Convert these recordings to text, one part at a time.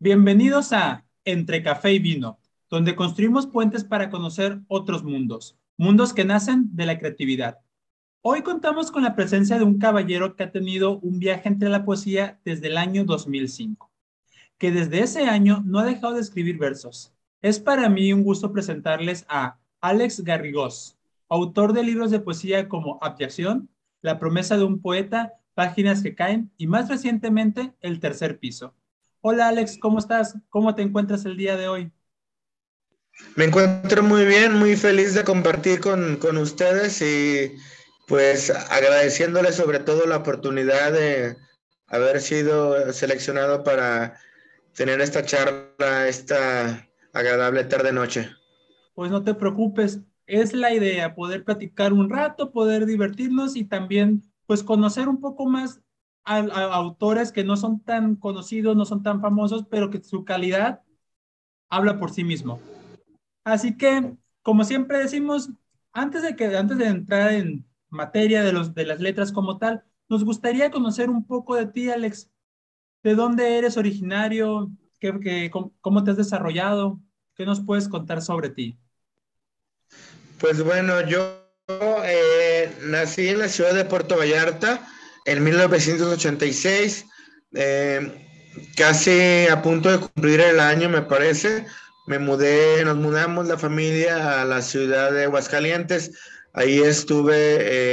Bienvenidos a Entre Café y Vino, donde construimos puentes para conocer otros mundos, mundos que nacen de la creatividad. Hoy contamos con la presencia de un caballero que ha tenido un viaje entre la poesía desde el año 2005, que desde ese año no ha dejado de escribir versos. Es para mí un gusto presentarles a Alex Garrigós, autor de libros de poesía como Abdiación, La promesa de un poeta, Páginas que caen y más recientemente El tercer piso. Hola Alex, ¿cómo estás? ¿Cómo te encuentras el día de hoy? Me encuentro muy bien, muy feliz de compartir con, con ustedes y pues agradeciéndole sobre todo la oportunidad de haber sido seleccionado para tener esta charla, esta agradable tarde-noche. Pues no te preocupes, es la idea, poder platicar un rato, poder divertirnos y también pues conocer un poco más a, autores que no son tan conocidos, no son tan famosos, pero que su calidad habla por sí mismo. Así que, como siempre decimos, antes de, que, antes de entrar en materia de, los, de las letras como tal, nos gustaría conocer un poco de ti, Alex. ¿De dónde eres originario? ¿Qué, qué, cómo, te has desarrollado? ¿Qué nos puedes contar sobre ti? Pues bueno, yo eh, nací en la ciudad de Puerto Vallarta en 1986, eh, casi a punto de cumplir el año, me parece. Me mudé, nos mudamos la familia a la ciudad de Aguascalientes. Ahí estuve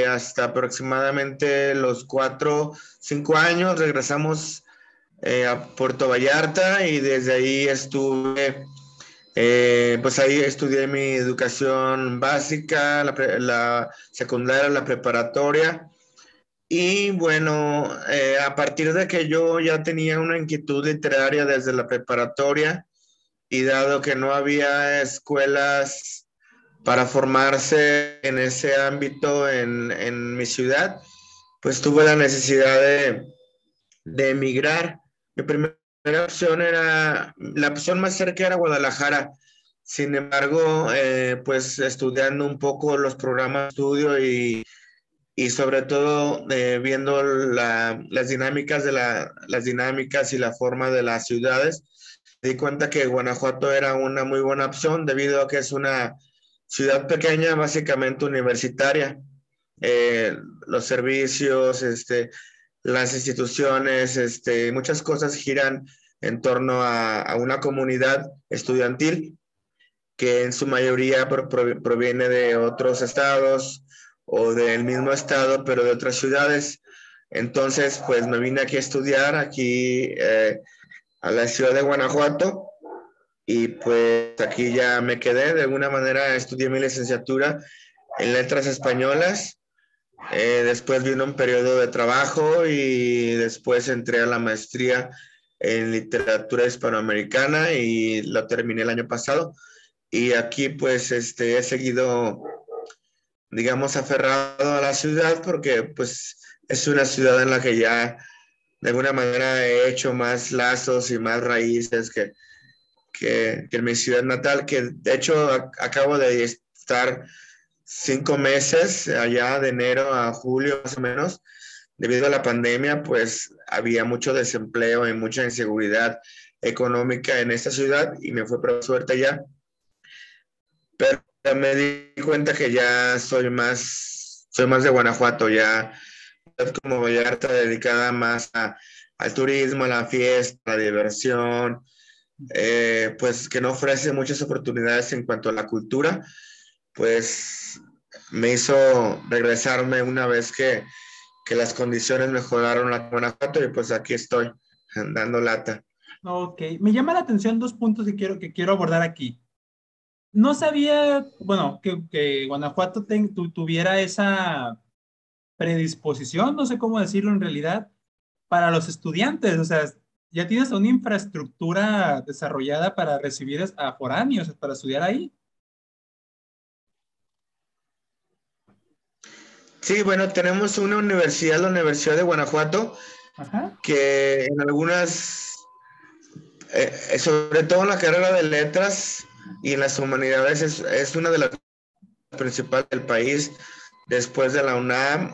eh, hasta aproximadamente los cuatro, cinco años. Regresamos a Puerto Vallarta y desde ahí estuve eh, pues ahí estudié mi educación básica, la, secundaria, la preparatoria. Y bueno, eh, a partir de que yo ya tenía una inquietud literaria desde la preparatoria y dado que no había escuelas para formarse en ese ámbito en, en mi ciudad, pues tuve la necesidad de, de emigrar. Mi primer la opción era, la opción más cerca era Guadalajara. Sin embargo, eh, pues estudiando un poco los programas de estudio y, y sobre todo eh, viendo las dinámicas de la, las dinámicas y la forma de las ciudades, di cuenta que Guanajuato era una muy buena opción debido a que es una ciudad pequeña, básicamente universitaria. Eh, los servicios, este, las instituciones, este, muchas cosas giran en torno a, una comunidad estudiantil que en su mayoría proviene de otros estados o del mismo estado, pero de otras ciudades. Entonces, pues me vine aquí a estudiar, aquí eh, a la ciudad de Guanajuato, y pues aquí ya me quedé. De alguna manera estudié mi licenciatura en letras españolas eh, después vino un periodo de trabajo y después entré a la maestría en literatura hispanoamericana y lo terminé el año pasado. Y aquí pues este, he seguido, digamos, aferrado a la ciudad porque pues es una ciudad en la que ya de alguna manera he hecho más lazos y más raíces que, que, que en mi ciudad natal, que de hecho acabo de estar cinco meses, allá de enero a julio más o menos, debido a la pandemia, pues había mucho desempleo y mucha inseguridad económica en esta ciudad y me fue por suerte allá. Pero me di cuenta que ya soy más, soy más de Guanajuato, ya como Vallarta dedicada más al turismo, a la fiesta, a la diversión, eh, pues que no ofrece muchas oportunidades en cuanto a la cultura, pues me hizo regresarme una vez que, las condiciones mejoraron a Guanajuato y pues aquí estoy dando lata. Ok, me llama la atención dos puntos que quiero, que quiero abordar aquí. No sabía, bueno, que, Guanajuato tuviera esa predisposición, no sé cómo decirlo en realidad, para los estudiantes. O sea, ya tienes una infraestructura desarrollada para recibir a foráneos, para estudiar ahí. Sí, bueno, tenemos una universidad, la Universidad de Guanajuato, que en algunas, eh, eh, sobre todo en la carrera de letras y en las humanidades, es, una de las principales del país después de la UNAM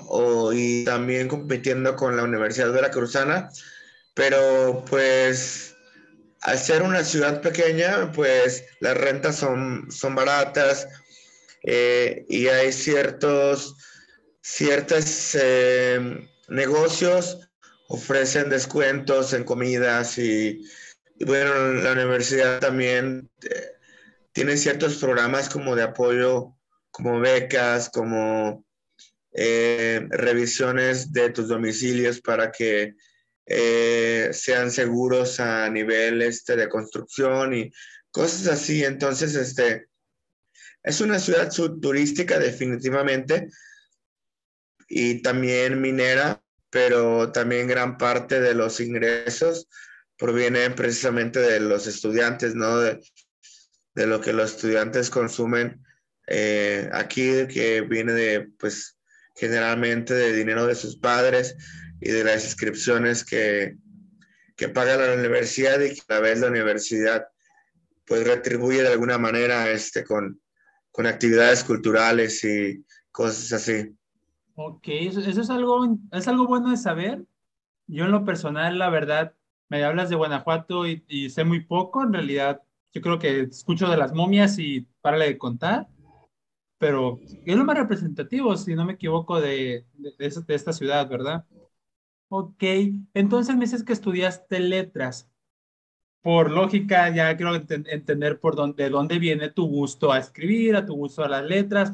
y también compitiendo con la Universidad Veracruzana, pero pues al ser una ciudad pequeña, pues las rentas son, son baratas eh, y hay ciertos, ciertos eh, negocios ofrecen descuentos en comidas y, bueno, la universidad también eh, tiene ciertos programas como de apoyo, como becas, como revisiones de tus domicilios para que eh, sean seguros a nivel este, de construcción y cosas así. Entonces, este, es una ciudad turística definitivamente y también minera, pero también gran parte de los ingresos provienen precisamente de los estudiantes, ¿no? Lo que los estudiantes consumen eh, aquí, que viene de, pues, generalmente de dinero de sus padres y de las inscripciones que, que paga la universidad y que a la vez la universidad pues retribuye de alguna manera este, con, con actividades culturales y cosas así. Ok, eso, es, algo, es algo bueno de saber. Yo en lo personal, la verdad, me hablas de Guanajuato y, y sé muy poco. En realidad, yo creo que escucho de las momias y párale de contar. Pero es lo más representativo, si no me equivoco, de, de, de esta ciudad, ¿verdad? Ok, entonces me dices que estudiaste letras. Por lógica, ya quiero entender por dónde, de dónde viene tu gusto a escribir, a tu gusto a las letras.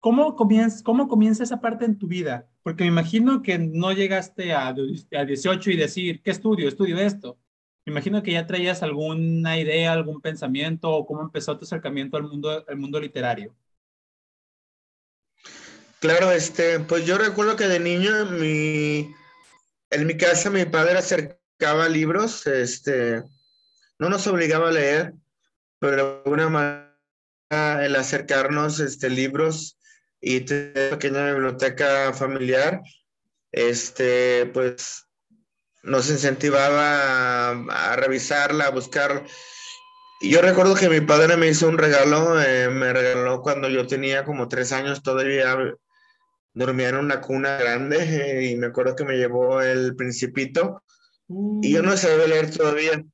¿Cómo comienza, ¿Cómo comienza esa parte en tu vida? Porque me imagino que no llegaste a, a 18 y decir, ¿qué estudio? Estudio esto. Imagino que ya traías alguna idea, algún pensamiento o cómo empezó tu acercamiento al mundo, al mundo literario. Claro, este, pues yo recuerdo que de niño mi, en mi casa mi padre acercaba libros, este, no nos obligaba a leer, pero de alguna manera el acercarnos este, libros y tener pequeña biblioteca familiar, este, pues nos incentivaba a, revisarla, a buscar. Y yo recuerdo que mi padre me hizo un regalo, eh, me regaló cuando yo tenía como tres años, todavía dormía en una cuna grande y me acuerdo que me llevó el principito y yo no sabía leer todavía,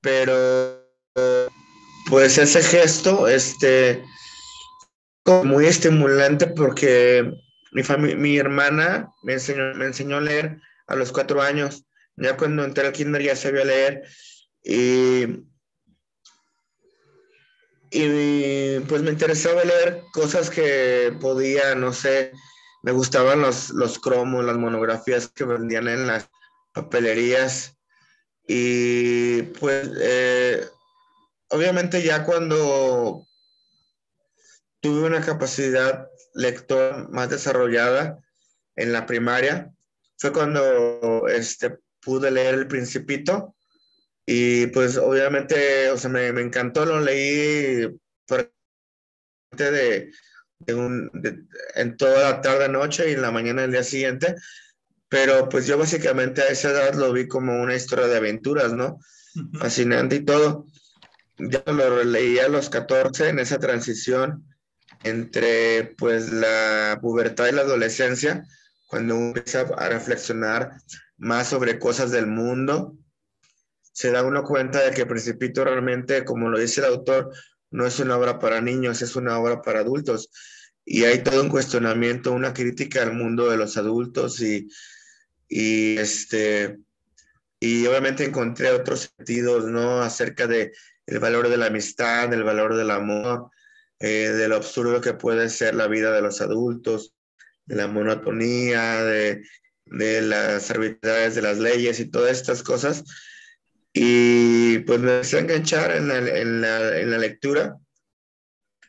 pero pues ese gesto, este, muy estimulante porque mi, mi hermana me enseñó, me enseñó a leer a los cuatro años. Ya cuando entré al kinder ya sabía leer y, y pues me interesaba leer cosas que podía, no sé, me gustaban los, los cromos, las monografías que vendían en las papelerías. Y pues, eh, obviamente ya cuando tuve una capacidad lector más desarrollada en la primaria, fue cuando este, pude leer El Principito. Y pues obviamente, o sea, me, me encantó, lo leí de, en toda la tarde, noche y en la mañana del día siguiente. Pero pues yo básicamente a esa edad lo vi como una historia de aventuras, ¿no? Fascinante y todo. Ya lo leí a los 14 en esa transición entre pues la pubertad y la adolescencia, cuando uno empieza a reflexionar más sobre cosas del mundo, se da uno cuenta de que Principito realmente, como lo dice el autor, no es una obra para niños, es una obra para adultos. Y hay todo un cuestionamiento, una crítica al mundo de los adultos y, y este, y obviamente encontré otros sentidos, ¿no? Acerca de el valor de la amistad, del valor del amor, eh, de lo absurdo que puede ser la vida de los adultos, de la monotonía, de, de las arbitrariedades de las leyes y todas estas cosas. Y pues me empecé a enganchar en la, en la, en la lectura.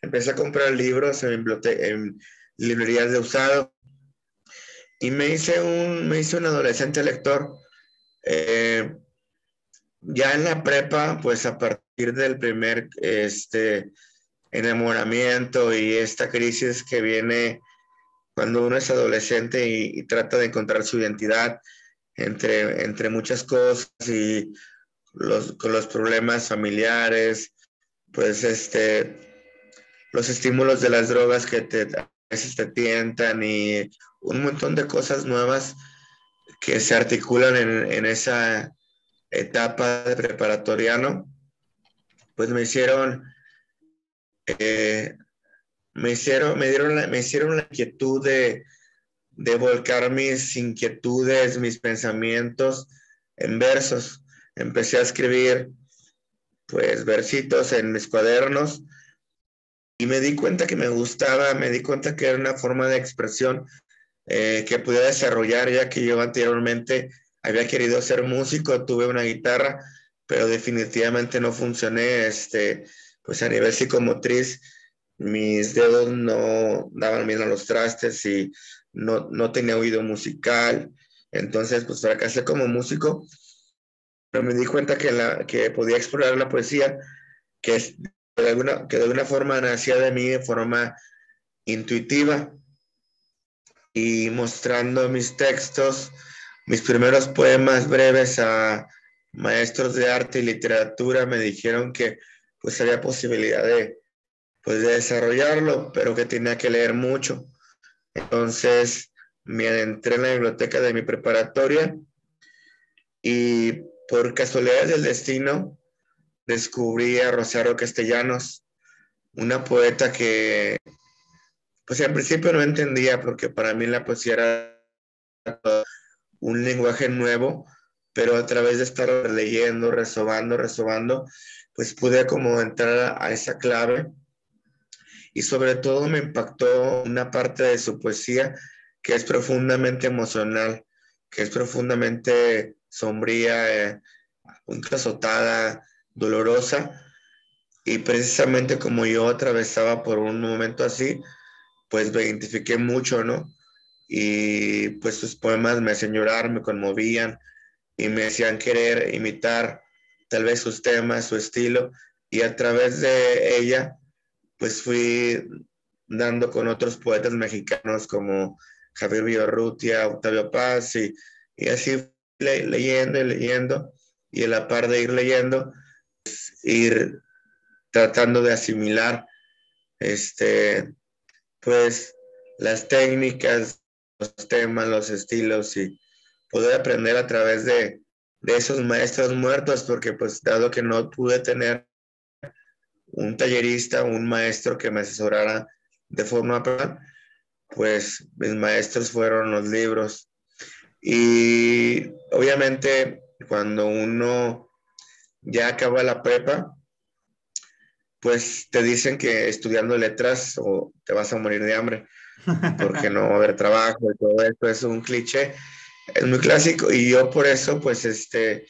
Empecé a comprar libros en, en librerías de usado y me hice un, me hice un adolescente lector. Eh, ya en la prepa, pues a partir del primer este, enamoramiento y esta crisis que viene cuando uno es adolescente y, trata de encontrar su identidad entre, entre muchas cosas y los, con los problemas familiares, pues este, los estímulos de las drogas que te, a veces te tientan y un montón de cosas nuevas que se articulan en, en, esa, etapa de preparatoriano, pues me hicieron, eh, me hicieron, me dieron la, me hicieron la inquietud de, de volcar mis inquietudes, mis pensamientos en versos. Empecé a escribir, pues, versitos en mis cuadernos y me di cuenta que me gustaba, me di cuenta que era una forma de expresión eh, que podía desarrollar, ya que yo anteriormente había querido ser músico, tuve una guitarra, pero definitivamente no funcioné, este, pues a nivel psicomotriz, mis dedos no daban bien a los trastes y no, no tenía oído musical, entonces pues fracasé como músico, pero me di cuenta que, la, que podía explorar la poesía, que, de alguna, que de forma nacía de mí de forma intuitiva y mostrando mis textos, mis primeros poemas breves a maestros de arte y literatura me dijeron que pues había posibilidad de, pues, de desarrollarlo, pero que tenía que leer mucho. Entonces me adentré en la biblioteca de mi preparatoria y por casualidad del destino descubrí a Rosario Castellanos, una poeta que pues en principio no entendía porque para mí la poesía era un lenguaje nuevo, pero a través de estar leyendo, resobando, resobando, pues pude como entrar a esa clave y sobre todo me impactó una parte de su poesía que es profundamente emocional, que es profundamente sombría, eh, dolorosa. Y precisamente como yo atravesaba por un momento así, pues me identifiqué mucho, ¿no? Y pues sus poemas me hacían llorar, me conmovían y me hacían querer imitar tal vez sus temas, su estilo. Y a través de ella, pues fui dando con otros poetas mexicanos como Javier Villarrutia, Octavio Paz, y, y así leyendo y leyendo, y a la par de ir leyendo, pues, ir tratando de asimilar este, pues las técnicas, los temas, los estilos y poder aprender a través de, de esos maestros muertos, porque pues dado que no pude tener un tallerista, un maestro que me asesorara de forma pues mis maestros fueron los libros. Y obviamente cuando uno ya acaba la prepa, pues te dicen que estudiando letras o te vas a morir de hambre porque no va a haber trabajo y todo eso es un cliché, es muy clásico y yo por eso pues este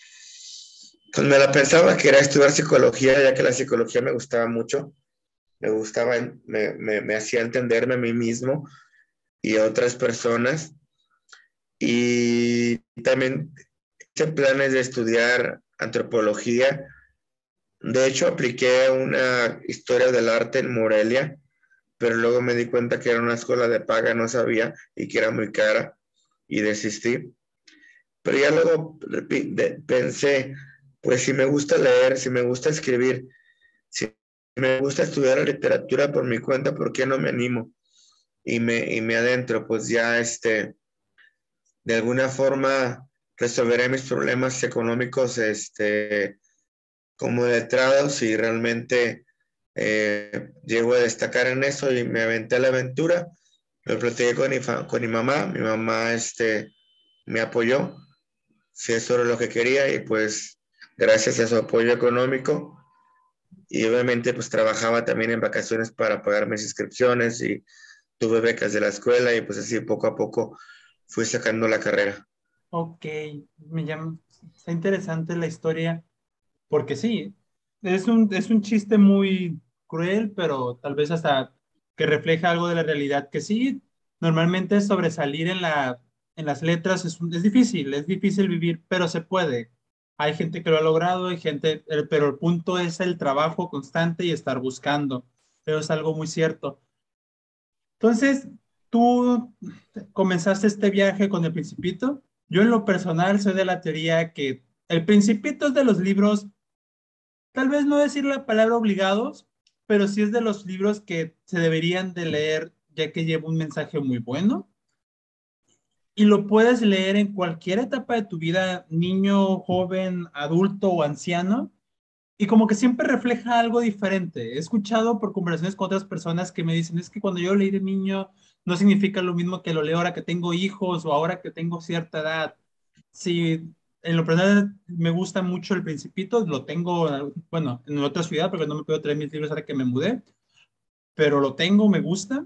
pues me la pensaba que era estudiar psicología, ya que la psicología me gustaba mucho, me gustaba, me, me, hacía entenderme a mí mismo y a otras personas. Y también hice planes de estudiar antropología. De hecho, apliqué una historia del arte en Morelia, pero luego me di cuenta que era una escuela de paga, no sabía, y que era muy cara, y desistí. Pero ya luego pensé, pues si me gusta leer, si me gusta escribir, si me gusta estudiar literatura por mi cuenta, ¿por qué no me animo? Y me, y me adentro, pues ya este, de alguna forma resolveré mis problemas económicos este, como letrados y realmente eh, llego a destacar en eso y me aventé a la aventura. Me platiqué con mi, con mi mamá, mi mamá este, me apoyó, si eso era lo que quería y pues gracias a su apoyo económico. Y obviamente pues trabajaba también en vacaciones para pagar mis inscripciones y tuve becas de la escuela y pues así poco a poco fui sacando la carrera. Ok, me llama, está interesante la historia, porque sí, es un, es un chiste muy cruel, pero tal vez hasta que refleja algo de la realidad, que sí, normalmente sobresalir en, la, en las letras es, es difícil, es difícil vivir, pero se puede. Hay gente que lo ha logrado, hay gente, eh, pero el punto es el trabajo constante y estar buscando. Pero es algo muy cierto. Entonces, tú comenzaste este viaje con el principito. Yo en lo personal soy de la teoría que el principito es de los libros, tal vez no decir la palabra obligados, pero sí es de los libros que se deberían de leer ya que lleva un mensaje muy bueno y lo puedes leer en cualquier etapa de tu vida, niño, joven, adulto o anciano, y como que siempre refleja algo diferente. He escuchado por conversaciones con otras personas que me dicen, es que cuando yo leí de niño no significa lo mismo que lo leo ahora que tengo hijos o ahora que tengo cierta edad. Sí, en lo personal me gusta mucho El Principito, lo tengo, bueno, en otra ciudad porque no me puedo traer mis libros ahora que me mudé, pero lo tengo, me gusta.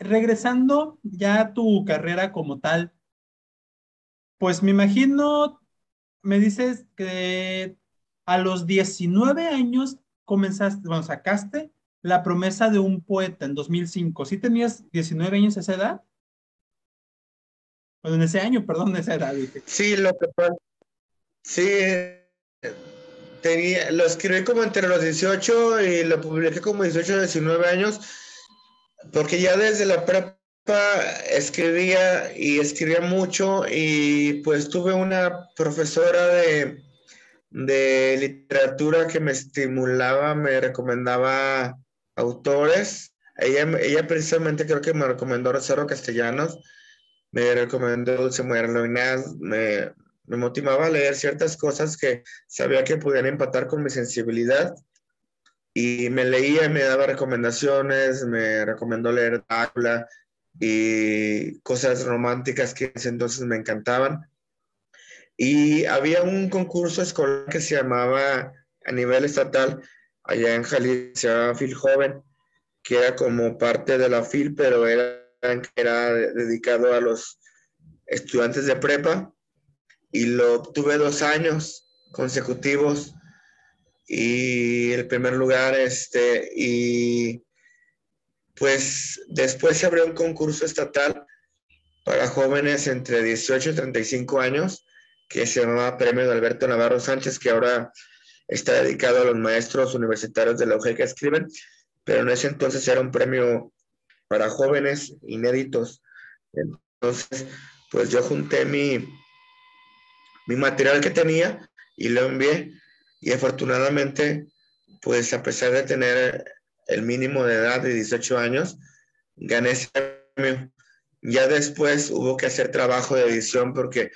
Regresando ya a tu carrera como tal, pues me imagino, me dices que a los 19 años comenzaste, bueno, sacaste La promesa de un poeta en 2005. ¿Sí tenías 19 años esa edad? Bueno, en ese año, perdón, en esa edad. Sí, lo que pasa. Sí, tenía, lo escribí como entre los 18 y lo publiqué como 18 19 años, porque ya desde la prepa escribía y escribía mucho y pues tuve una profesora de, de literatura que me estimulaba, me recomendaba autores. Ella, ella precisamente creo que me recomendó Rosero Castellanos me recomendó Dulce Mujer me, me motivaba a leer ciertas cosas que sabía que podían empatar con mi sensibilidad. Y me leía me daba recomendaciones, me recomendó leer Drácula y cosas románticas que entonces me encantaban. Y había un concurso escolar que se llamaba a nivel estatal, allá en Jalisco, se llamaba Phil Joven, que era como parte de la FIL, pero era era dedicado a los estudiantes de prepa y lo obtuve dos años consecutivos y el primer lugar este y pues después se abrió un concurso estatal para jóvenes entre 18 y 35 años que se llamaba Premio de Alberto Navarro Sánchez que ahora está dedicado a los maestros universitarios de la UG que escriben pero en ese entonces era un premio para jóvenes inéditos. Entonces, pues yo junté mi, mi material que tenía y lo envié y afortunadamente, pues a pesar de tener el mínimo de edad de 18 años, gané ese premio. Ya después hubo que hacer trabajo de edición porque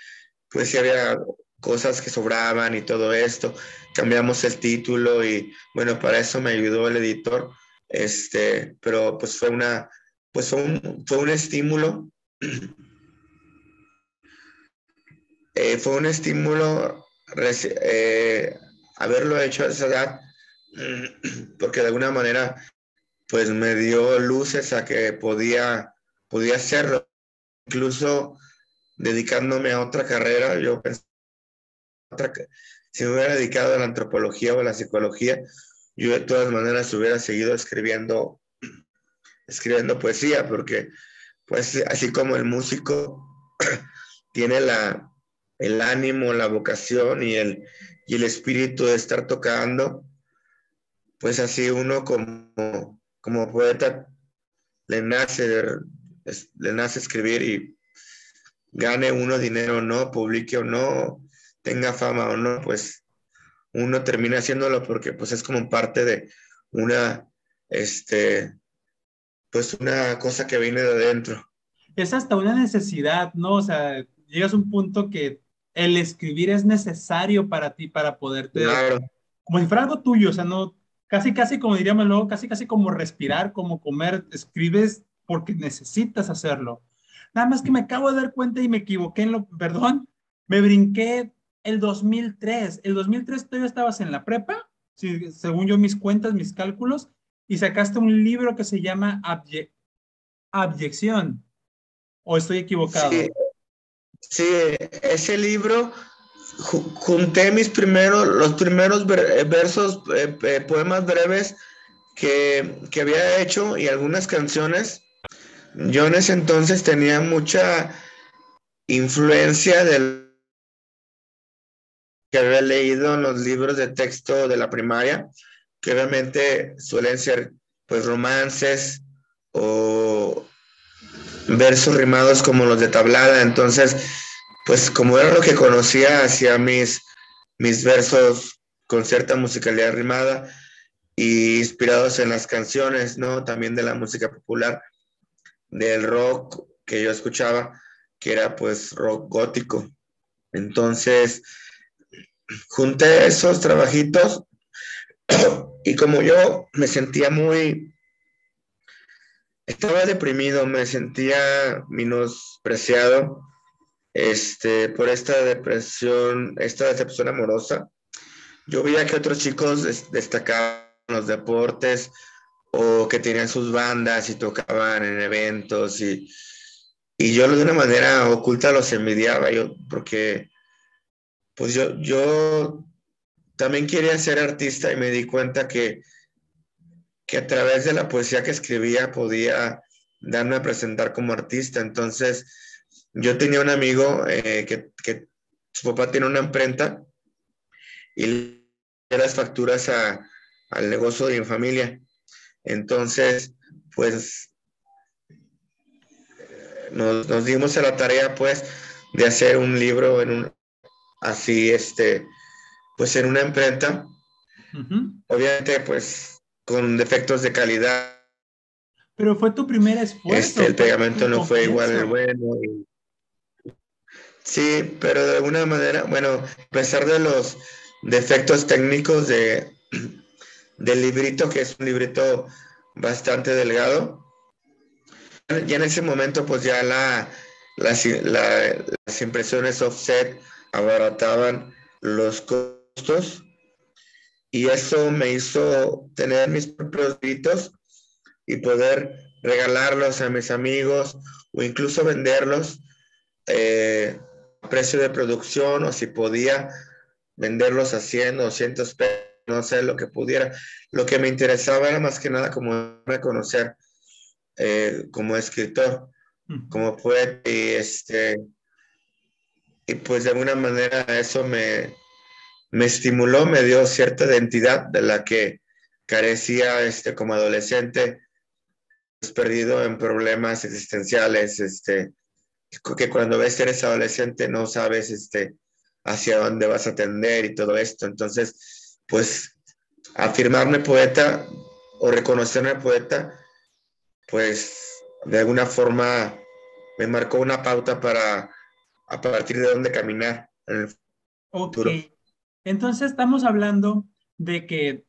pues sí había cosas que sobraban y todo esto. Cambiamos el título y bueno, para eso me ayudó el editor. Este, pero pues fue una pues fue un, fue un estímulo, eh, fue un estímulo eh, haberlo hecho a esa edad, porque de alguna manera, pues me dio luces a que podía, podía hacerlo, incluso dedicándome a otra carrera, yo pensé, si me hubiera dedicado a la antropología o a la psicología, yo de todas maneras hubiera seguido escribiendo escribiendo poesía, porque pues así como el músico tiene la, el ánimo, la vocación y el, y el espíritu de estar tocando, pues así uno como, como poeta le nace, le nace escribir y gane uno dinero o no, publique o no, tenga fama o no, pues uno termina haciéndolo porque pues es como parte de una, este, pues una cosa que viene de adentro. Es hasta una necesidad, ¿no? O sea, llegas a un punto que el escribir es necesario para ti, para poderte... Claro. Como si fuera algo tuyo, o sea, no, casi, casi como diríamos luego, casi, casi como respirar, como comer, escribes porque necesitas hacerlo. Nada más que me acabo de dar cuenta y me equivoqué en lo, perdón, me brinqué el 2003. El 2003 todavía estabas en la prepa, según yo mis cuentas, mis cálculos, y sacaste un libro que se llama Abyección. ¿O estoy equivocado? Sí, ese libro junté mis primeros, los primeros versos, eh, eh, poemas breves que, que, había hecho y algunas canciones. Yo en ese entonces tenía mucha influencia del que había leído en los libros de texto de la primaria que obviamente suelen ser pues romances o versos rimados como los de tablada. Entonces, pues como era lo que conocía, hacía mis, mis versos con cierta musicalidad rimada y inspirados en las canciones, ¿no? También de la música popular, del rock que yo escuchaba, que era pues rock gótico. Entonces, junté esos trabajitos y como yo me sentía muy, estaba deprimido, me sentía menospreciado este, por esta depresión, esta decepción amorosa. Yo veía que otros chicos destacaban los deportes o que tenían sus bandas y tocaban en eventos y, y yo de una manera oculta los envidiaba yo porque pues yo, yo también quería ser artista y me di cuenta que, que a través de la poesía que escribía podía darme a presentar como artista. Entonces, yo tenía un amigo eh, que, que, su papá tiene una imprenta y le las facturas a, al negocio de mi familia. Entonces, pues nos, nos, dimos a la tarea, pues, de hacer un libro en un, así, este, pues en una imprenta. Obviamente, pues, con defectos de calidad. Pero fue tu primer esfuerzo. Este, el pegamento no fue igual el bueno. Sí, pero de alguna manera, bueno, a pesar de los defectos técnicos de, del librito, que es un librito bastante delgado, ya en ese momento, pues ya la, las, las impresiones offset abarataban los costos y eso me hizo tener mis propios libritos y poder regalarlos a mis amigos o incluso venderlos eh, a precio de producción o si podía venderlos a 100 o 200 pesos, no sé, lo que pudiera. Lo que me interesaba era más que nada como reconocer eh, como escritor, como poeta y este y pues de alguna manera eso me, me estimuló, me dio cierta identidad de la que carecía este, como adolescente, pues, perdido en problemas existenciales, este, que cuando ves que eres adolescente no sabes este, hacia dónde vas a tender y todo esto. Entonces, pues afirmarme poeta o reconocerme poeta, pues de alguna forma me marcó una pauta para a partir de dónde caminar en el futuro. Entonces estamos hablando de que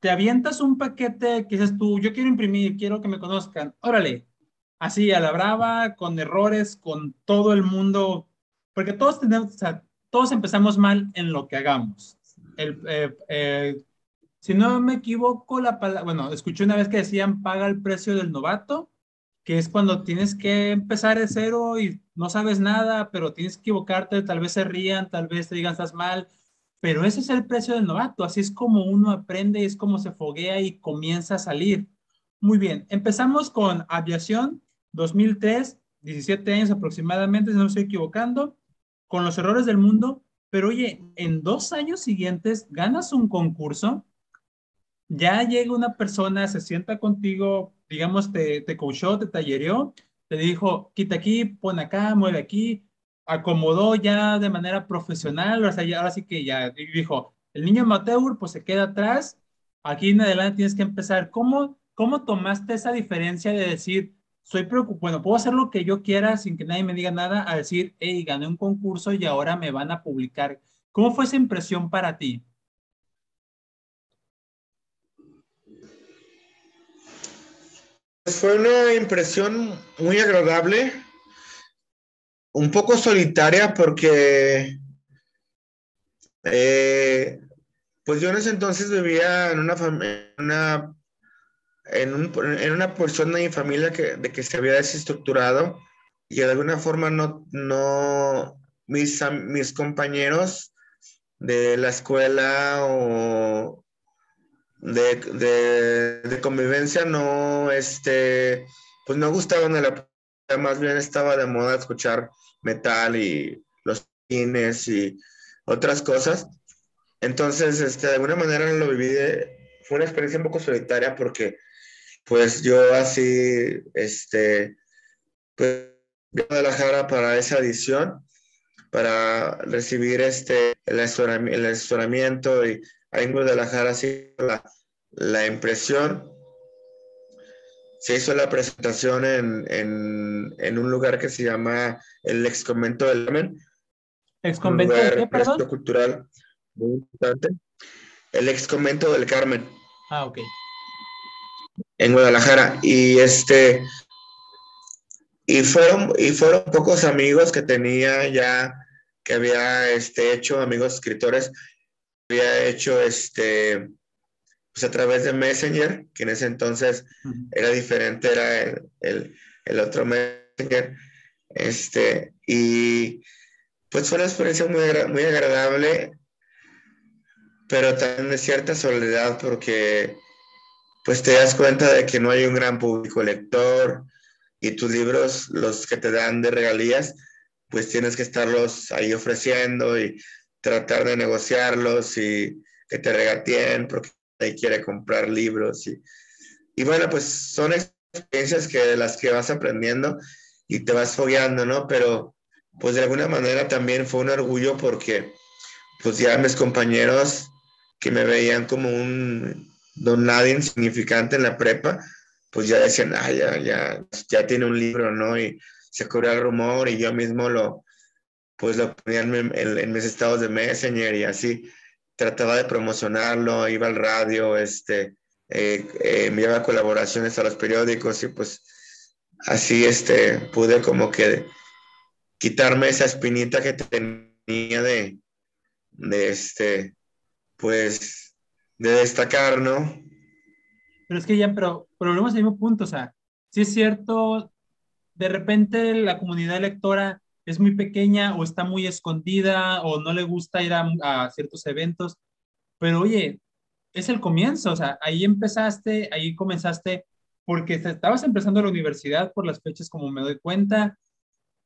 te avientas un paquete que dices tú, yo quiero imprimir, quiero que me conozcan, órale, así a la brava, con errores, con todo el mundo, porque todos tenemos, todos empezamos mal en lo que hagamos. El, eh, eh, si no me equivoco, la palabra, bueno, escuché una vez que decían paga el precio del novato, que es cuando tienes que empezar de cero y no sabes nada, pero tienes que equivocarte, tal vez se rían, tal vez te digan estás mal, pero ese es el precio del novato, así es como uno aprende es como se foguea y comienza a salir. Muy bien, empezamos con aviación 2003, 17 años aproximadamente, si no me estoy equivocando, con los errores del mundo, pero oye, en dos años siguientes ganas un concurso, ya llega una persona, se sienta contigo, digamos, te, te coachó, te tallereó, te dijo, quita aquí, pon acá, mueve aquí, acomodó ya de manera profesional, o sea, ya, ahora sí que ya dijo, el niño amateur pues se queda atrás, aquí en adelante tienes que empezar. ¿Cómo, cómo tomaste esa diferencia de decir, soy preocupado, bueno, puedo hacer lo que yo quiera sin que nadie me diga nada, a decir, hey, gané un concurso y ahora me van a publicar? ¿Cómo fue esa impresión para ti? Fue una impresión muy agradable, un poco solitaria porque, eh, pues yo en ese entonces vivía en una familia, en, una porción de mi familia que, de que se había desestructurado y de alguna forma no, no mis, mis compañeros de la escuela o de, convivencia no, este, pues no gustaban la más bien estaba de moda escuchar metal y los cines y otras cosas. Entonces, este, de alguna manera lo viví, fue una experiencia un poco solitaria porque pues yo así, este, pues de Guadalajara para esa edición, para recibir este, el asesoramiento y ahí en Guadalajara sí la, la impresión. se hizo la presentación en, en, un lugar que se llama el ex convento del Carmen. ¿Ex convento de qué, perdón? cultural muy importante. El ex convento del Carmen. Ah, ok. En Guadalajara. Y este, y fueron, y fueron pocos amigos que tenía ya, que había este, hecho, amigos escritores, había hecho este, pues a través de Messenger, que en ese entonces era diferente, era el, el, otro Messenger. Este, y pues fue una experiencia muy, muy agradable, pero también de cierta soledad porque pues te das cuenta de que no hay un gran público lector y tus libros, los que te dan de regalías, pues tienes que estarlos ahí ofreciendo y tratar de negociarlos y que te regateen porque y quiere comprar libros. Y, y bueno, pues son experiencias que de las que vas aprendiendo y te vas fogueando, ¿no? Pero pues de alguna manera también fue un orgullo porque pues ya mis compañeros que me veían como un don nadie insignificante en la prepa, pues ya decían, ah, ya, ya, ya tiene un libro, ¿no? Y se corrió el rumor y yo mismo lo, pues lo ponía en, en mis estados de Messenger y así trataba de promocionarlo, iba al radio, este, eh, eh, llevaba colaboraciones a los periódicos y pues así este, pude como que quitarme esa espinita que tenía de, de este, pues, de destacar, ¿no? Pero es que ya, pero volvemos al mismo punto, o sea, si es cierto, de repente la comunidad lectora es muy pequeña o está muy escondida o no le gusta ir a, ciertos eventos. Pero oye, es el comienzo, o sea, ahí empezaste, ahí comenzaste porque estabas empezando la universidad por las fechas como me doy cuenta.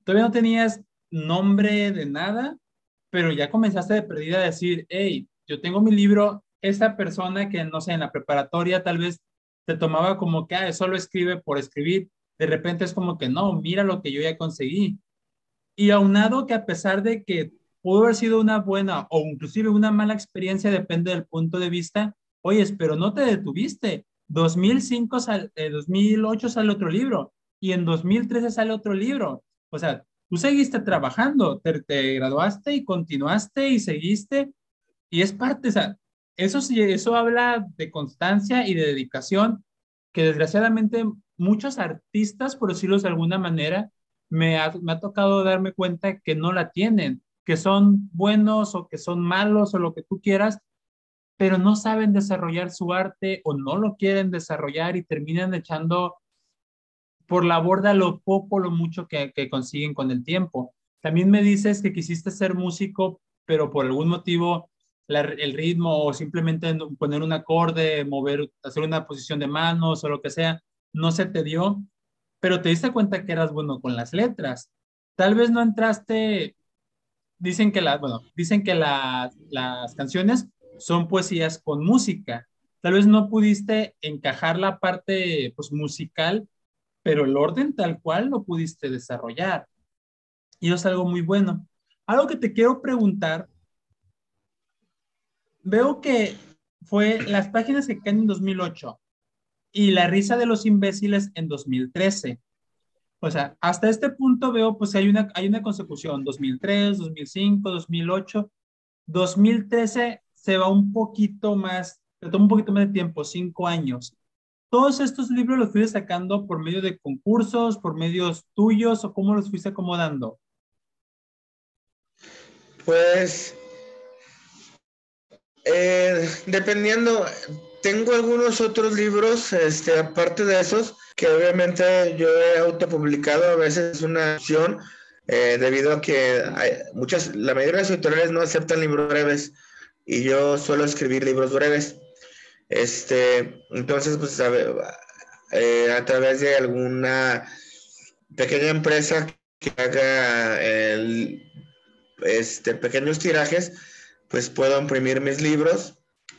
Todavía no tenías nombre de nada, pero ya comenzaste de perdida a decir, hey, yo tengo mi libro, esta persona que no sé, en la preparatoria tal vez te tomaba como que ah, solo escribe por escribir, de repente es como que no, mira lo que yo ya conseguí. Y aunado que a pesar de que pudo haber sido una buena o inclusive una mala experiencia, depende del punto de vista, oyes, pero no te detuviste. 2005 sal, 2008 sale otro libro y en 2013 sale otro libro. O sea, tú seguiste trabajando, te, te graduaste y continuaste y seguiste y es parte, o sea, eso, eso habla de constancia y de dedicación que desgraciadamente muchos artistas, por decirlo de alguna manera, me ha, tocado darme cuenta que no la tienen, que son buenos o que son malos o lo que tú quieras, pero no saben desarrollar su arte o no lo quieren desarrollar y terminan echando por la borda lo poco, lo mucho que, consiguen con el tiempo. También me dices que quisiste ser músico, pero por algún motivo el ritmo o simplemente poner un acorde, mover, hacer una posición de manos o lo que sea, no se te dio pero te diste cuenta que eras bueno con las letras. Tal vez no entraste, dicen que, la, bueno, dicen que las canciones son poesías con música. Tal vez no pudiste encajar la parte pues, musical, pero el orden tal cual lo pudiste desarrollar. Y eso es algo muy bueno. Algo que te quiero preguntar, veo que fue las páginas que caen en 2008 y La risa de los imbéciles en 2013. O sea, hasta este punto veo pues hay una, hay una consecución, 2003, 2005, 2008, 2013 se va un poquito más, se toma un poquito más de tiempo, cinco años. ¿Todos estos libros los fuiste sacando por medio de concursos, por medios tuyos o cómo los fuiste acomodando? Pues, eh, dependiendo, tengo algunos otros libros, este, aparte de esos, que obviamente yo he autopublicado, a veces una opción, eh, debido a que hay muchas, la mayoría de los editoriales no aceptan libros breves y yo suelo escribir libros breves. Este, entonces, pues a, eh, través de alguna pequeña empresa que haga este, pequeños tirajes, pues puedo imprimir mis libros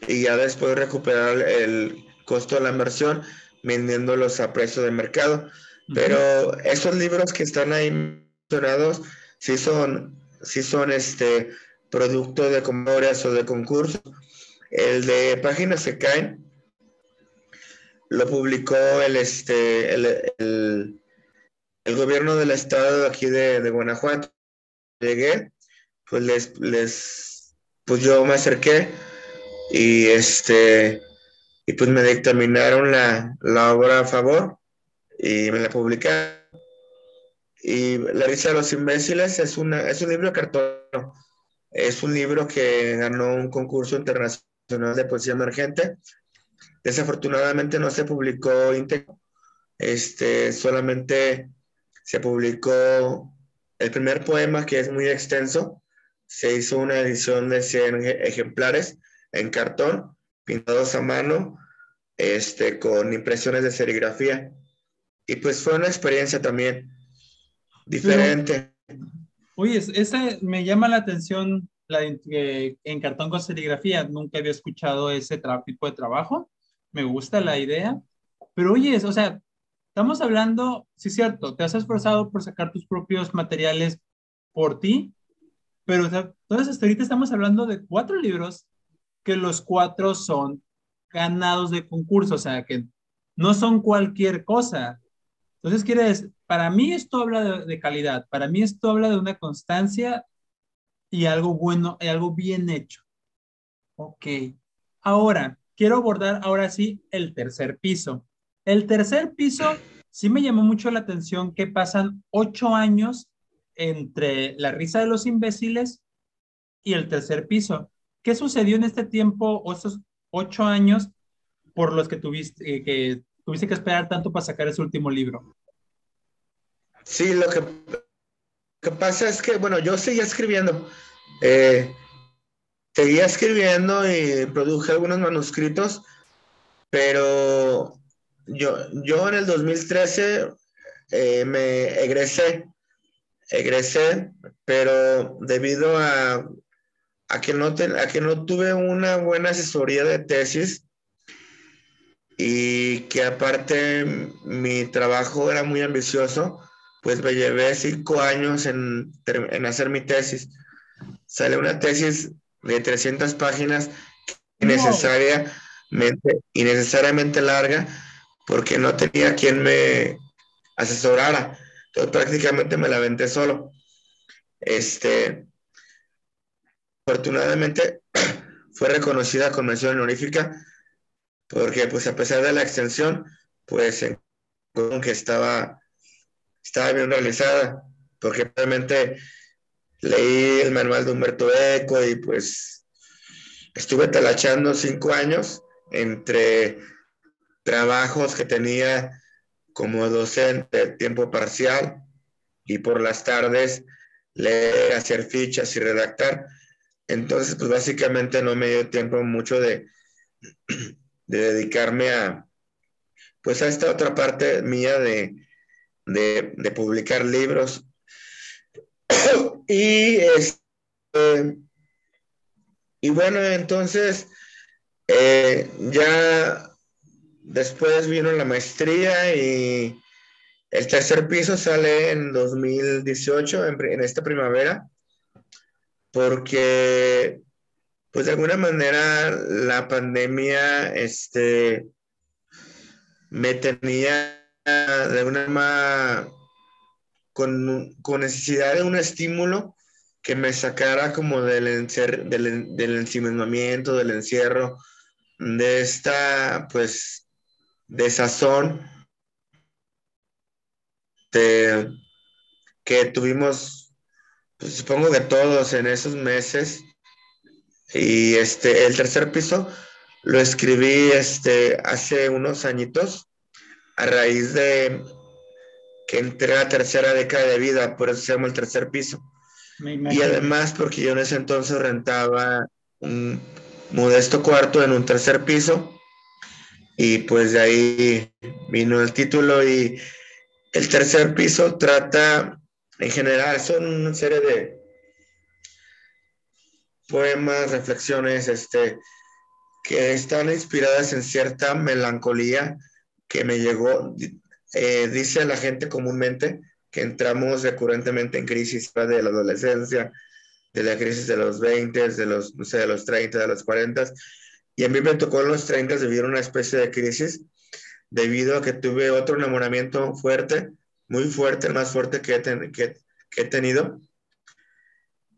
y ya después recuperar el costo de la inversión vendiéndolos a precio de mercado. Pero esos libros que están ahí mencionados sí son, sí son este, producto de convocatorias o de concursos. El de páginas que caen, lo publicó el, este, el, el, gobierno del estado aquí de, de, Guanajuato. Llegué, pues les, les, pues yo me acerqué y este, y pues me dictaminaron la, la obra a favor y me la publicaron. Y La risa de los imbéciles es, una, es un libro cartón. Es un libro que ganó un concurso internacional de poesía emergente. Desafortunadamente no se publicó íntegro. Este, solamente se publicó el primer poema, que es muy extenso. Se hizo una edición de 100 ejemplares en cartón, pintados a mano, este, con impresiones de serigrafía. Y pues fue una experiencia también diferente. oye, esa me llama la atención la en cartón con serigrafía. Nunca había escuchado ese tipo de trabajo. Me gusta la idea. Pero oye, o sea, estamos hablando, sí es cierto, te has esforzado por sacar tus propios materiales por ti, pero entonces hasta ahorita estamos hablando de cuatro libros que los cuatro son ganados de concurso, o sea, que no son cualquier cosa. Entonces, quiere decir, para mí esto habla de, calidad, para mí esto habla de una constancia y algo bueno, y algo bien hecho. Ok. Ahora, quiero abordar ahora sí el tercer piso. El tercer piso sí me llamó mucho la atención que pasan ocho años entre la risa de los imbéciles y el tercer piso. ¿Qué sucedió en este tiempo o esos ocho años por los que tuviste, eh, que tuviste que esperar tanto para sacar ese último libro? Sí, lo que, que pasa es que, bueno, yo seguía escribiendo. Eh, seguía escribiendo y produje algunos manuscritos, pero yo, yo en el 2013 eh, me egresé, egresé, pero debido a, a, que no a que no tuve una buena asesoría de tesis, y que aparte mi trabajo era muy ambicioso, pues me llevé cinco años en, en hacer mi tesis. Sale una tesis de 300 páginas innecesariamente, innecesariamente larga porque no tenía quien me asesorara. Entonces prácticamente me la aventé solo. Este, afortunadamente fue reconocida con mención honorífica porque pues a pesar de la extensión, pues que estaba estaba bien realizada, porque realmente leí el manual de Humberto Eco y pues estuve talachando cinco años entre trabajos que tenía como docente tiempo parcial y por las tardes leer, hacer fichas y redactar. Entonces, pues básicamente no me dio tiempo mucho de, de dedicarme a, pues a esta otra parte mía de, de, publicar libros. y, este, y bueno, entonces eh, ya después vino la maestría y el tercer piso sale en 2018, en, en esta primavera, porque pues de alguna manera la pandemia este, me tenía de una forma con, con, necesidad de un estímulo que me sacara como del, encer, del, del del encierro, de esta, pues, desazón de, que tuvimos, pues, supongo que todos en esos meses. Y este, el tercer piso lo escribí este, hace unos añitos a raíz de que entré a la tercera década de vida, por eso se llama el tercer piso. Y además porque yo en ese entonces rentaba un modesto cuarto en un tercer piso y pues de ahí vino el título y el tercer piso trata en general, son una serie de poemas, reflexiones, este, que están inspiradas en cierta melancolía que me llegó, eh, dice la gente comúnmente que entramos recurrentemente en crisis de la adolescencia, de la crisis de los 20, de los, no sé, de los 30, de los 40, y a mí me tocó en los 30 vivir una especie de crisis debido a que tuve otro enamoramiento fuerte, muy fuerte, el más fuerte que he, tenido.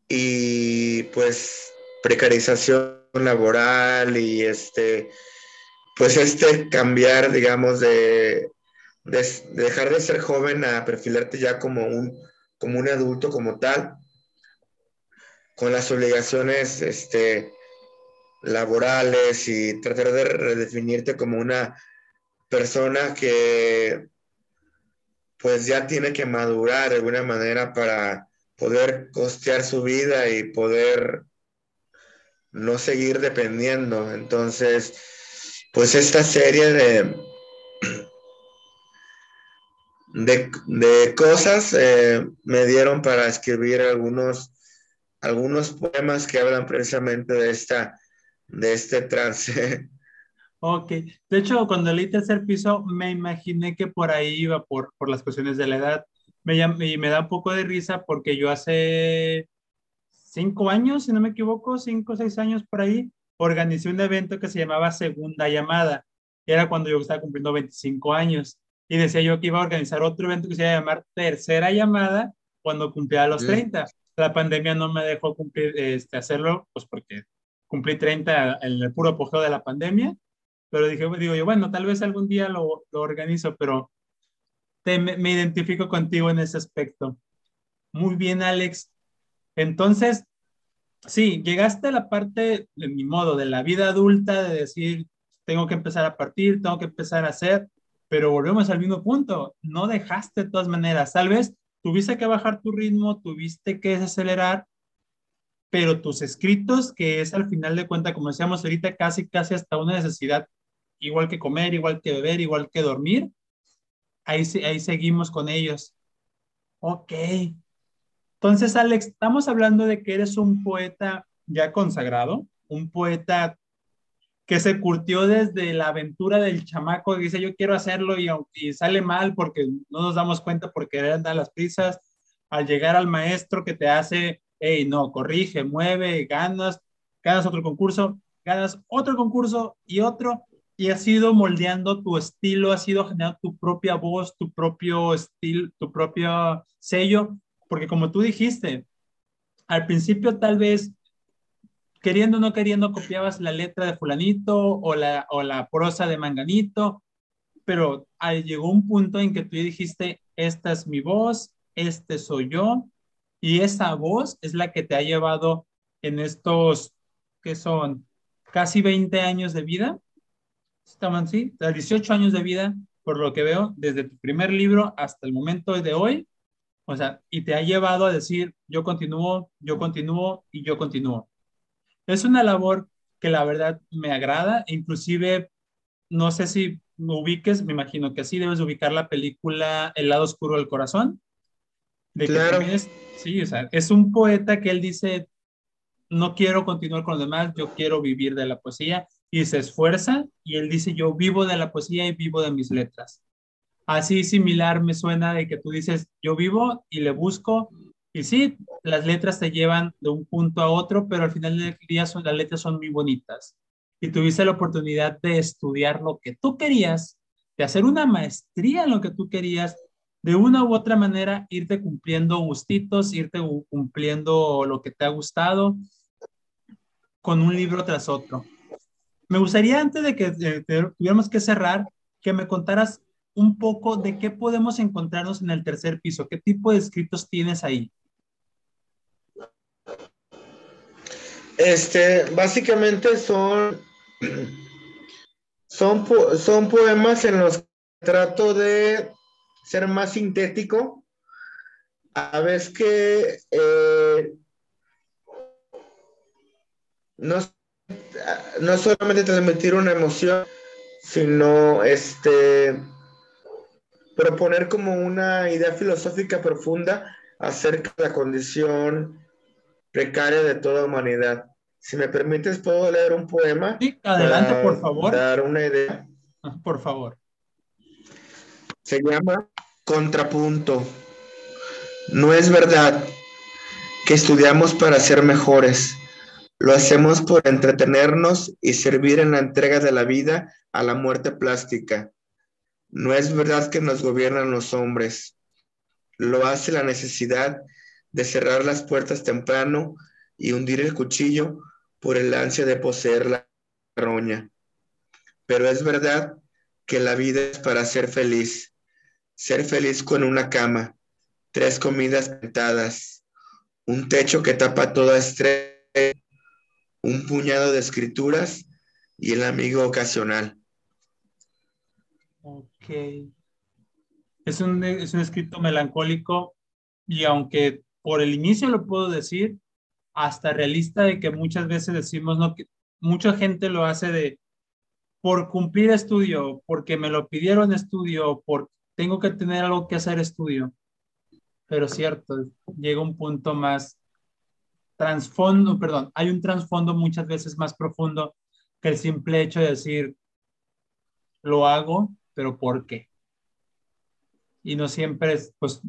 Y pues precarización laboral y este, pues este cambiar, digamos, de, dejar de ser joven a perfilarte ya como un, como un adulto como tal, con las obligaciones este, laborales y tratar de redefinirte como una persona que pues ya tiene que madurar de alguna manera para poder costear su vida y poder no seguir dependiendo. Entonces, pues esta serie de, de, cosas eh, me dieron para escribir algunos, algunos poemas que hablan precisamente de, esta, de este trance. Ok, de hecho, cuando leí tercer piso, me imaginé que por ahí iba por, por las cuestiones de la edad. Me, y me da un poco de risa porque yo hace cinco años, si no me equivoco, cinco o seis años por ahí, organicé un evento que se llamaba Segunda Llamada. Era cuando yo estaba cumpliendo 25 años. Y decía yo que iba a organizar otro evento que se iba a llamar Tercera Llamada cuando cumplía los 30. La pandemia no me dejó cumplir, este, hacerlo, pues porque cumplí 30 en el puro apogeo de la pandemia pero dije, digo yo, bueno, tal vez algún día lo, lo organizo, pero te, me, identifico contigo en ese aspecto. Muy bien, Alex. Entonces, sí, llegaste a la parte, de mi modo, de la vida adulta, de decir, tengo que empezar a partir, tengo que empezar a hacer, pero volvemos al mismo punto, no dejaste de todas maneras, tal vez tuviste que bajar tu ritmo, tuviste que desacelerar, pero tus escritos, que es al final de cuentas, como decíamos ahorita, casi, casi hasta una necesidad igual que comer, igual que beber, igual que dormir, ahí, ahí seguimos con ellos. Ok. Entonces, Alex, estamos hablando de que eres un poeta ya consagrado, un poeta que se curtió desde la aventura del chamaco, que dice yo quiero hacerlo y, aunque sale mal porque no nos damos cuenta por querer dar las prisas, al llegar al maestro que te hace, hey, no, corrige, mueve, ganas, ganas otro concurso, ganas otro concurso y otro, y has ido moldeando tu estilo, has ido generando tu propia voz, tu propio estilo, tu propio sello, porque como tú dijiste, al principio tal vez queriendo o no queriendo copiabas la letra de fulanito o la, o la prosa de manganito, pero llegó un punto en que tú dijiste, esta es mi voz, este soy yo, y esa voz es la que te ha llevado en estos, que son casi 20 años de vida, estaban, sí, 18 años de vida, por lo que veo, desde tu primer libro hasta el momento de hoy, o sea, y te ha llevado a decir, yo continúo, yo continúo y yo continúo. Es una labor que la verdad me agrada, inclusive, no sé si me ubiques, me imagino que sí, debes ubicar la película El lado oscuro del corazón. De claro. sí, o sea, es un poeta que él dice, no quiero continuar con los demás, yo quiero vivir de la poesía y se esfuerza y él dice, yo vivo de la poesía y vivo de mis letras. Así similar me suena de que tú dices, yo vivo y le busco y sí, las letras te llevan de un punto a otro, pero al final del día son, las letras son muy bonitas. Y tuviste la oportunidad de estudiar lo que tú querías, de hacer una maestría en lo que tú querías, de una u otra manera irte cumpliendo gustitos, irte cumpliendo lo que te ha gustado con un libro tras otro. Me gustaría, antes de que tuviéramos que cerrar, que me contaras un poco de qué podemos encontrarnos en el tercer piso, qué tipo de escritos tienes ahí. Este, básicamente son, son, son poemas en los que trato de ser más sintético. A veces que eh, no no solamente transmitir una emoción, sino este proponer como una idea filosófica profunda acerca de la condición precaria de toda humanidad. Si me permites, puedo leer un poema. Sí, adelante, por favor. Dar una idea. Ah, por favor. Se llama Contrapunto. No es verdad que estudiamos para ser mejores lo hacemos por entretenernos y servir en la entrega de la vida a la muerte plástica. No es verdad que nos gobiernan los hombres. Lo hace la necesidad de cerrar las puertas temprano y hundir el cuchillo por el ansia de poseer la roña. Pero es verdad que la vida es para ser feliz. Ser feliz con una cama, tres comidas pintadas, un techo que tapa toda estrella, un puñado de escrituras y el amigo ocasional. Ok. Es un, es un escrito melancólico y aunque por el inicio lo puedo decir, hasta realista de que muchas veces decimos, no, que mucha gente lo hace de por cumplir estudio, porque me lo pidieron estudio, por tengo que tener algo que hacer estudio. Pero cierto, llega un punto más trasfondo, perdón, hay un trasfondo muchas veces más profundo que el simple hecho de decir, lo hago, pero ¿por qué? Y no siempre es, pues,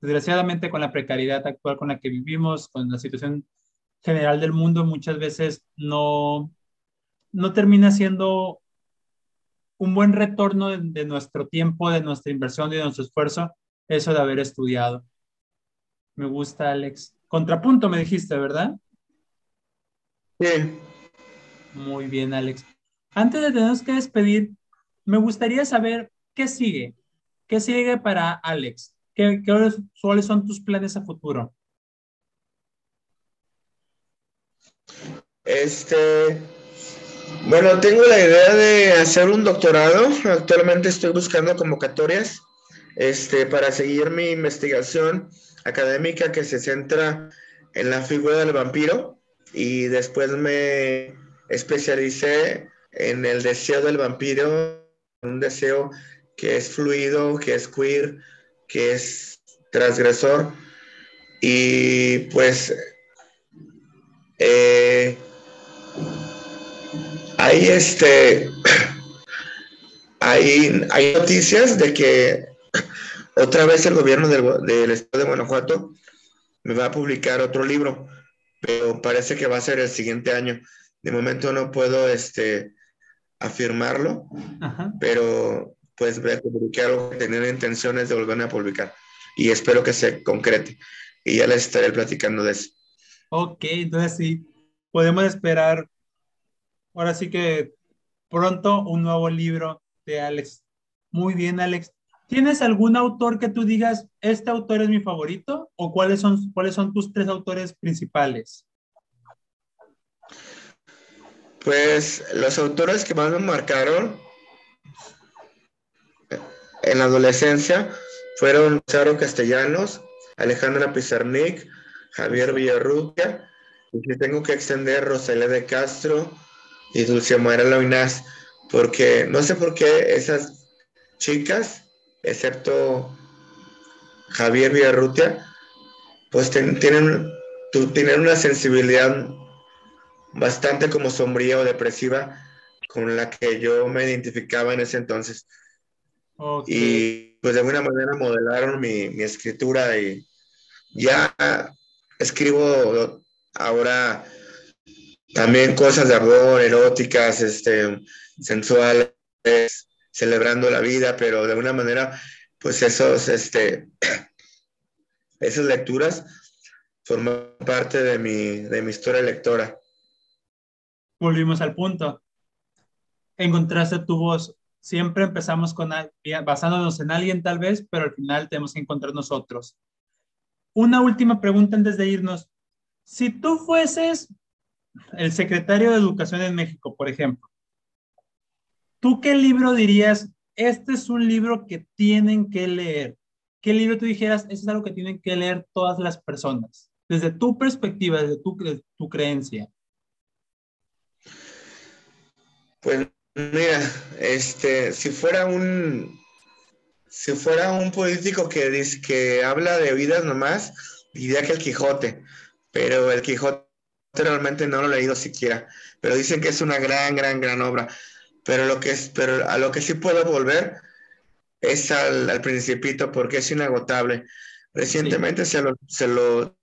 desgraciadamente con la precariedad actual con la que vivimos, con la situación general del mundo, muchas veces no, no termina siendo un buen retorno de, de, nuestro tiempo, de nuestra inversión y de nuestro esfuerzo, eso de haber estudiado. Me gusta, Alex. Contrapunto, me dijiste, ¿verdad? Sí. Muy bien, Alex. Antes de tenernos que despedir, me gustaría saber qué sigue. ¿Qué sigue para Alex? ¿Qué, qué, ¿Cuáles son tus planes a futuro? Este, bueno, tengo la idea de hacer un doctorado. Actualmente estoy buscando convocatorias este, para seguir mi investigación académica que se centra en la figura del vampiro y después me especialicé en el deseo del vampiro, un deseo que es fluido, que es queer, que es transgresor. Y pues eh, hay este hay, hay noticias de que otra vez el gobierno del, del estado de Guanajuato me va a publicar otro libro, pero parece que va a ser el siguiente año. De momento no puedo este, afirmarlo, Ajá. pero pues voy a publicar algo que tener intenciones de volver a publicar y espero que se concrete y ya les estaré platicando de eso. Ok, entonces sí, podemos esperar ahora sí que pronto un nuevo libro de Alex. Muy bien, Alex. ¿Tienes algún autor que tú digas, este autor es mi favorito? ¿O cuáles son, cuáles son tus tres autores principales? Pues los autores que más me marcaron en la adolescencia fueron Charo Castellanos, Alejandra Pizarnik, Javier Villarrutia, y que tengo que extender Rosalía de Castro y Dulce María Loinás, porque no sé por qué esas chicas, excepto Javier Villarrutia, pues ten, tienen, tienen una sensibilidad bastante como sombría o depresiva con la que yo me identificaba en ese entonces. Okay. Y pues de alguna manera modelaron mi, mi, escritura y ya escribo ahora también cosas de amor, eróticas, este, sensuales, celebrando la vida, pero de alguna manera, pues esos, este, esas lecturas forman parte de mi, de mi historia lectora. Volvimos al punto. Encontraste tu voz siempre empezamos con basándonos en alguien tal vez, pero al final tenemos que encontrar nosotros. Una última pregunta antes de irnos. Si tú fueses el secretario de Educación en México, por ejemplo, ¿tú qué libro dirías? Este es un libro que tienen que leer. ¿Qué libro tú dijeras? Este es algo que tienen que leer todas las personas, desde tu perspectiva, desde tu, desde tu creencia. Pues Mira, este, si fuera un, si fuera un político que dice que habla de vidas nomás, diría que el Quijote, pero el Quijote realmente no lo he leído siquiera, pero dicen que es una gran, gran, gran obra. Pero lo que es, pero a lo que sí puedo volver es al, al Principito porque es inagotable. Recientemente sí. se, lo, se, lo,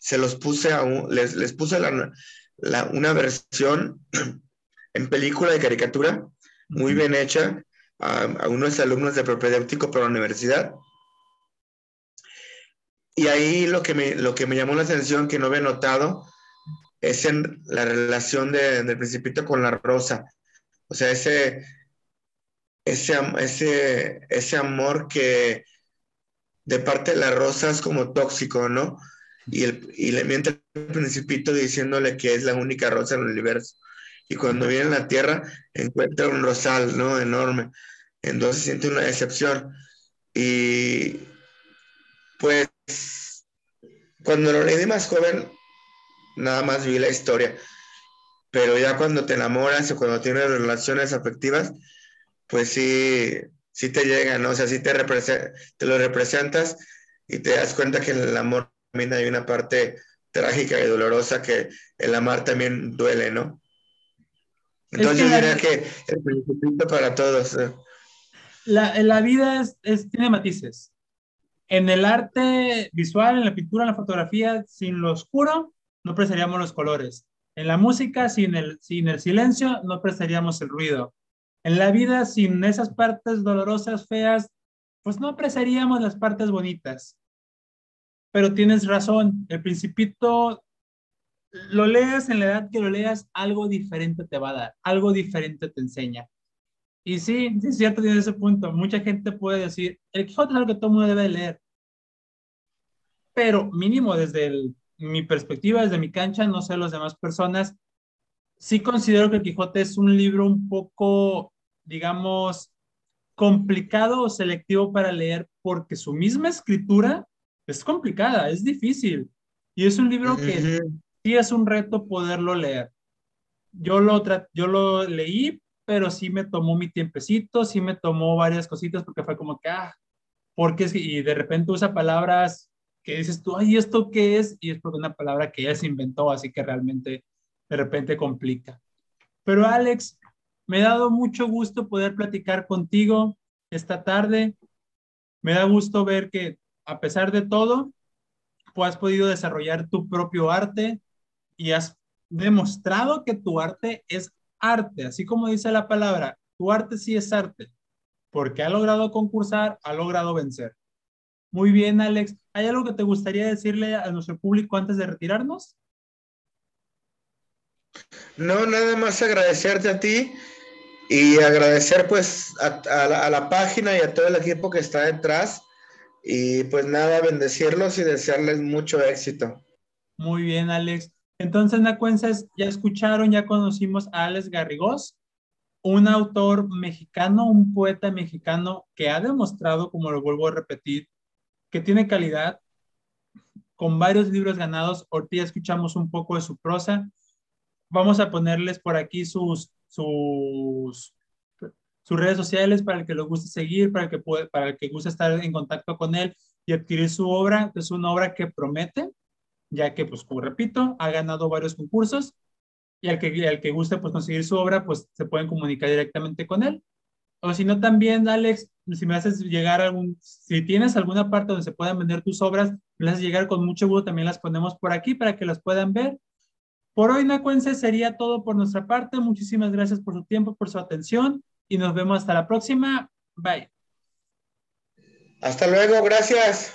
se los puse a un, les, les puse la, la, una versión en película de caricatura, muy bien hecha, a, unos alumnos de propedéutico para la universidad. Y ahí lo que, me, lo que me llamó la atención, que no había notado, es en la relación de, del principito con la rosa. O sea, ese, ese, ese, ese amor que de parte de la rosa es como tóxico, ¿no? Y, el, y le miente el principito diciéndole que es la única rosa en el universo. Y cuando viene a la tierra encuentra un rosal, ¿no? Enorme. Entonces siente una decepción. Y pues cuando lo leí de más joven, nada más vi la historia. Pero ya cuando te enamoras o cuando tienes relaciones afectivas, pues sí, sí te llega, ¿no? O sea, sí te, te lo representas y te das cuenta que en el amor también hay una parte trágica y dolorosa que el amar también duele, ¿no? Entonces yo diría que el principio para todos. ¿eh? La, la, vida es, tiene matices. En el arte visual, en la pintura, en la fotografía, sin lo oscuro, no apreciaríamos los colores. En la música, sin el, sin el silencio, no apreciaríamos el ruido. En la vida, sin esas partes dolorosas, feas, pues no apreciaríamos las partes bonitas. Pero tienes razón, el principito, lo leas en la edad que lo leas, algo diferente te va a dar, algo diferente te enseña. Y sí, es cierto, tiene ese punto. Mucha gente puede decir, el Quijote es algo que todo mundo debe leer. Pero mínimo desde mi perspectiva, desde mi cancha, no sé las demás personas, sí considero que el Quijote es un libro un poco digamos, complicado o selectivo para leer porque su misma escritura es complicada, es difícil. Y es un libro que sí es un reto poderlo leer. Yo lo, yo lo leí, pero sí me tomó mi tiempecito, sí me tomó varias cositas porque fue como que, ah, porque y de repente usa palabras que dices tú, ay, ¿esto qué es? Y es porque una palabra que ella se inventó, así que realmente de repente complica. Pero Alex, me ha dado mucho gusto poder platicar contigo esta tarde. Me da gusto ver que a pesar de todo, pues has podido desarrollar tu propio arte y has demostrado que tu arte es arte, así como dice la palabra, tu arte sí es arte, porque ha logrado concursar, ha logrado vencer. Muy bien, Alex. ¿Hay algo que te gustaría decirle a nuestro público antes de retirarnos? No, nada más agradecerte a ti y agradecer pues a, la, página y a todo el equipo que está detrás. Y pues nada, bendecirlos y desearles mucho éxito. Muy bien, Alex. Entonces, Nacuenses, ya escucharon, ya conocimos a Alex Garrigós, un autor mexicano, un poeta mexicano que ha demostrado, como lo vuelvo a repetir, que tiene calidad, con varios libros ganados. Ahorita escuchamos un poco de su prosa. Vamos a ponerles por aquí sus sus, sus redes sociales para el que le guste seguir, para el que, puede, para el que guste estar en contacto con él y adquirir su obra. Es una obra que promete, ya que, pues, como repito, ha ganado varios concursos y al que, al que guste pues, conseguir su obra, pues se pueden comunicar directamente con él. O si no, también, Alex, si me haces llegar algún, si tienes alguna parte donde se puedan vender tus obras, me haces llegar con mucho gusto, también las ponemos por aquí para que las puedan ver por hoy, Nacuense, sería todo por nuestra parte. Muchísimas gracias por su tiempo, por su atención y nos vemos hasta la próxima. Bye. Hasta luego, gracias.